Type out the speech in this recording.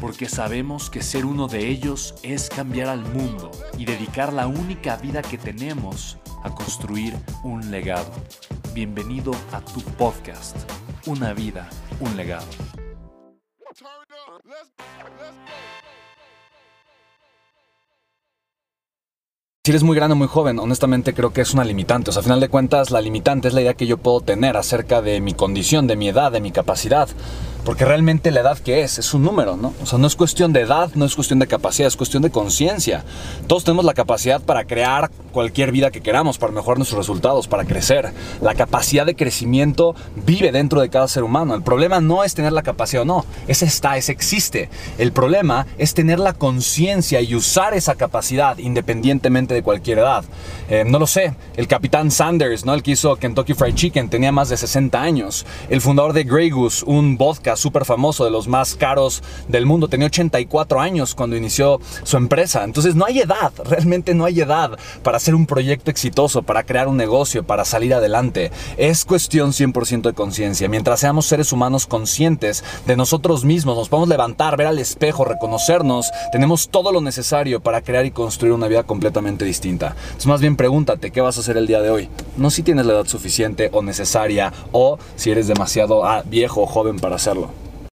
porque sabemos que ser uno de ellos es cambiar al mundo y dedicar la única vida que tenemos a construir un legado. Bienvenido a tu podcast, Una vida, un legado. Si eres muy grande o muy joven, honestamente creo que es una limitante. O sea, a final de cuentas, la limitante es la idea que yo puedo tener acerca de mi condición, de mi edad, de mi capacidad. Porque realmente la edad que es, es un número, ¿no? O sea, no es cuestión de edad, no es cuestión de capacidad, es cuestión de conciencia. Todos tenemos la capacidad para crear cualquier vida que queramos, para mejorar nuestros resultados, para crecer. La capacidad de crecimiento vive dentro de cada ser humano. El problema no es tener la capacidad o no, esa está, esa existe. El problema es tener la conciencia y usar esa capacidad independientemente de cualquier edad. Eh, no lo sé, el capitán Sanders, ¿no? el que hizo Kentucky Fried Chicken, tenía más de 60 años. El fundador de Grey Goose, un súper famoso, de los más caros del mundo. Tenía 84 años cuando inició su empresa. Entonces no hay edad, realmente no hay edad para hacer un proyecto exitoso, para crear un negocio, para salir adelante. Es cuestión 100% de conciencia. Mientras seamos seres humanos conscientes de nosotros mismos, nos podemos levantar, ver al espejo, reconocernos, tenemos todo lo necesario para crear y construir una vida completamente distinta. Entonces más bien pregúntate, ¿qué vas a hacer el día de hoy? No si tienes la edad suficiente o necesaria o si eres demasiado ah, viejo o joven para hacerlo.